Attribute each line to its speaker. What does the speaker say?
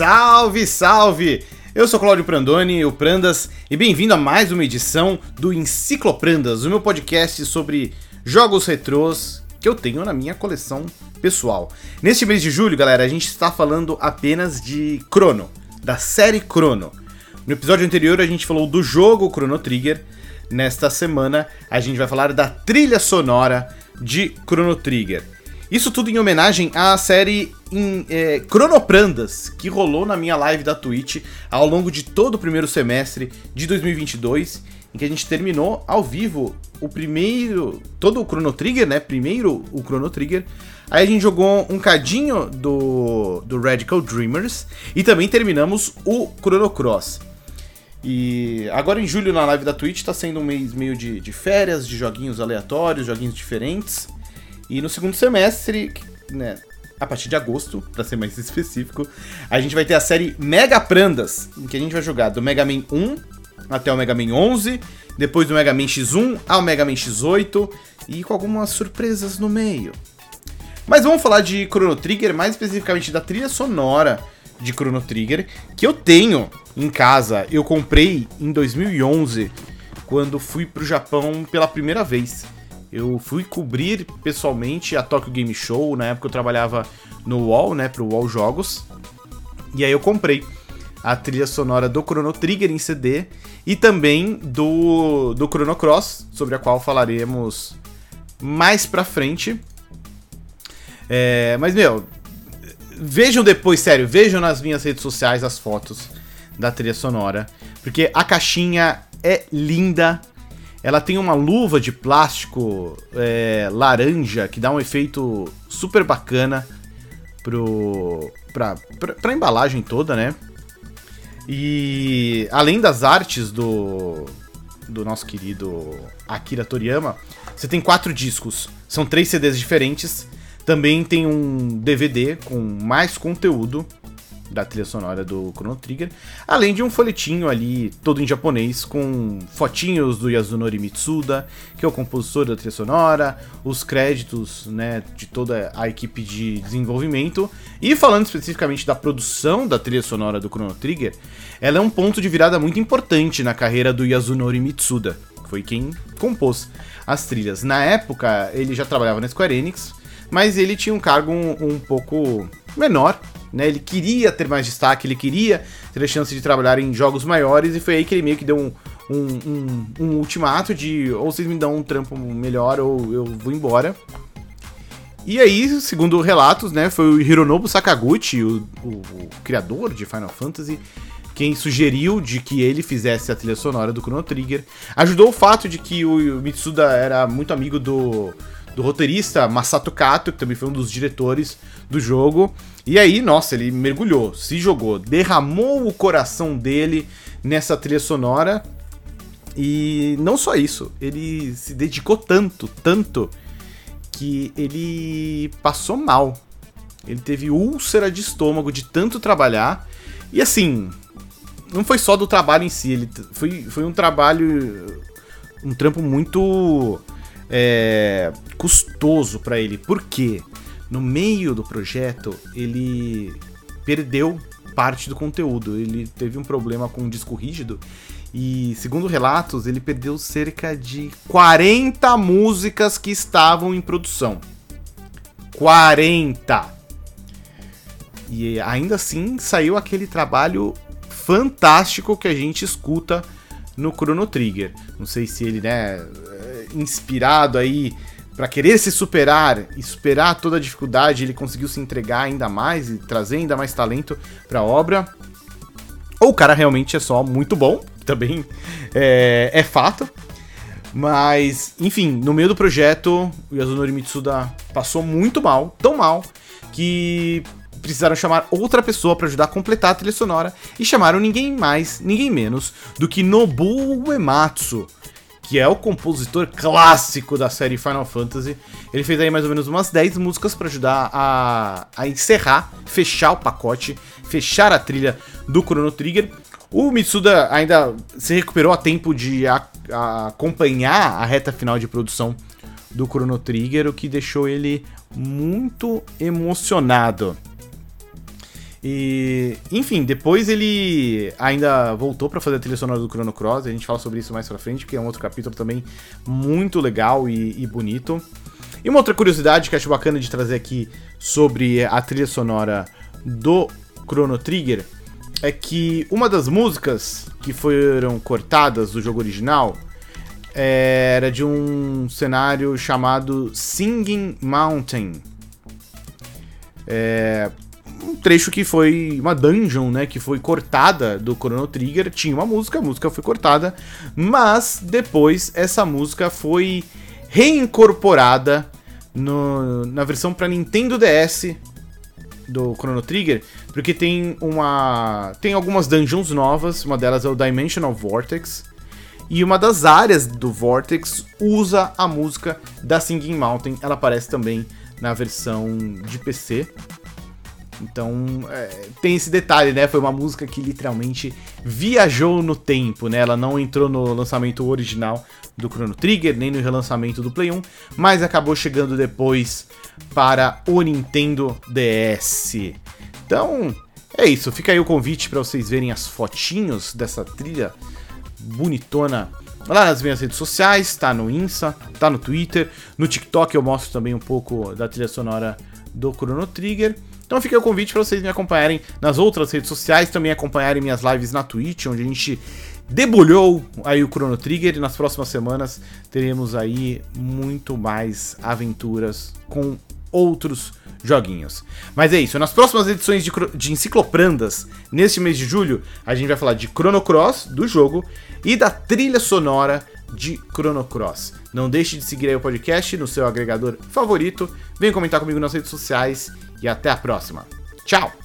Speaker 1: Salve, salve! Eu sou Cláudio Prandoni, o Prandas, e bem-vindo a mais uma edição do Encicloprandas, o meu podcast sobre jogos retrôs que eu tenho na minha coleção pessoal. Neste mês de julho, galera, a gente está falando apenas de Chrono, da série Chrono. No episódio anterior a gente falou do jogo Chrono Trigger. Nesta semana a gente vai falar da trilha sonora de Chrono Trigger. Isso tudo em homenagem à série em, é, Cronoprandas, que rolou na minha live da Twitch ao longo de todo o primeiro semestre de 2022, em que a gente terminou ao vivo o primeiro, todo o Chrono Trigger, né? Primeiro o Chrono Trigger. Aí a gente jogou um cadinho do, do Radical Dreamers e também terminamos o Chrono Cross. E agora em julho na live da Twitch tá sendo um mês meio de, de férias, de joguinhos aleatórios, joguinhos diferentes. E no segundo semestre, né, a partir de agosto, para ser mais específico, a gente vai ter a série Mega Prandas, em que a gente vai jogar do Mega Man 1 até o Mega Man 11, depois do Mega Man X1 ao Mega Man X8 e com algumas surpresas no meio. Mas vamos falar de Chrono Trigger, mais especificamente da trilha sonora de Chrono Trigger, que eu tenho em casa. Eu comprei em 2011, quando fui pro Japão pela primeira vez. Eu fui cobrir pessoalmente a Tokyo Game Show, na época eu trabalhava no UOL, né, pro UOL Jogos. E aí eu comprei a trilha sonora do Chrono Trigger em CD e também do, do Chrono Cross, sobre a qual falaremos mais pra frente. É, mas, meu, vejam depois, sério, vejam nas minhas redes sociais as fotos da trilha sonora, porque a caixinha é linda, ela tem uma luva de plástico é, laranja que dá um efeito super bacana pro, pra, pra, pra embalagem toda, né? E além das artes do, do nosso querido Akira Toriyama, você tem quatro discos. São três CDs diferentes. Também tem um DVD com mais conteúdo da trilha sonora do Chrono Trigger, além de um folhetinho ali todo em japonês com fotinhos do Yasunori Mitsuda, que é o compositor da trilha sonora, os créditos, né, de toda a equipe de desenvolvimento. E falando especificamente da produção da trilha sonora do Chrono Trigger, ela é um ponto de virada muito importante na carreira do Yasunori Mitsuda, que foi quem compôs as trilhas. Na época, ele já trabalhava na Square Enix, mas ele tinha um cargo um, um pouco menor né? Ele queria ter mais destaque, ele queria ter a chance de trabalhar em jogos maiores, e foi aí que ele meio que deu um, um, um, um ultimato de ou vocês me dão um trampo melhor ou eu vou embora. E aí, segundo relatos, né, foi o Hironobu Sakaguchi, o, o, o, criador de Final Fantasy, quem sugeriu de que ele fizesse a trilha sonora do Chrono Trigger. Ajudou o fato de que o Mitsuda era muito amigo do, do roteirista Masato Kato, que também foi um dos diretores do jogo. E aí, nossa, ele mergulhou, se jogou, derramou o coração dele nessa trilha sonora. E não só isso, ele se dedicou tanto, tanto, que ele passou mal. Ele teve úlcera de estômago de tanto trabalhar. E assim, não foi só do trabalho em si, ele foi, foi um trabalho. Um trampo muito é, custoso para ele. Por quê? No meio do projeto, ele perdeu parte do conteúdo. Ele teve um problema com o disco rígido e, segundo relatos, ele perdeu cerca de 40 músicas que estavam em produção. 40! E ainda assim saiu aquele trabalho fantástico que a gente escuta no Chrono Trigger. Não sei se ele, né, inspirado aí para querer se superar e superar toda a dificuldade, ele conseguiu se entregar ainda mais e trazer ainda mais talento para a obra. Ou o cara realmente é só muito bom, também é, é fato. Mas, enfim, no meio do projeto, o Yasunori Mitsuda passou muito mal, tão mal, que precisaram chamar outra pessoa para ajudar a completar a trilha sonora e chamaram ninguém mais, ninguém menos do que Nobuo Uematsu, que é o compositor clássico da série Final Fantasy. Ele fez aí mais ou menos umas 10 músicas para ajudar a, a encerrar, fechar o pacote, fechar a trilha do Chrono Trigger. O Mitsuda ainda se recuperou a tempo de a, a acompanhar a reta final de produção do Chrono Trigger, o que deixou ele muito emocionado. E, enfim, depois ele ainda voltou para fazer a trilha sonora do Chrono Cross. A gente fala sobre isso mais pra frente, porque é um outro capítulo também muito legal e, e bonito. E uma outra curiosidade que acho bacana de trazer aqui sobre a trilha sonora do Chrono Trigger é que uma das músicas que foram cortadas do jogo original era de um cenário chamado Singing Mountain. É, um trecho que foi uma dungeon, né, que foi cortada do Chrono Trigger, tinha uma música, a música foi cortada, mas depois essa música foi reincorporada no, na versão para Nintendo DS do Chrono Trigger, porque tem uma tem algumas dungeons novas, uma delas é o Dimensional Vortex, e uma das áreas do Vortex usa a música da Singing Mountain, ela aparece também na versão de PC. Então, é, tem esse detalhe, né? Foi uma música que literalmente viajou no tempo, né? Ela não entrou no lançamento original do Chrono Trigger, nem no relançamento do Play 1, mas acabou chegando depois para o Nintendo DS. Então, é isso. Fica aí o convite para vocês verem as fotinhos dessa trilha bonitona lá nas minhas redes sociais, tá no Insta, tá no Twitter, no TikTok eu mostro também um pouco da trilha sonora do Chrono Trigger. Então fica o convite para vocês me acompanharem nas outras redes sociais, também acompanharem minhas lives na Twitch, onde a gente debulhou aí o Chrono Trigger e nas próximas semanas teremos aí muito mais aventuras com outros joguinhos. Mas é isso, nas próximas edições de, de Encicloprandas, neste mês de julho, a gente vai falar de Chrono Cross, do jogo, e da trilha sonora de Chrono Cross. Não deixe de seguir aí o podcast no seu agregador favorito, venha comentar comigo nas redes sociais e até a próxima. Tchau!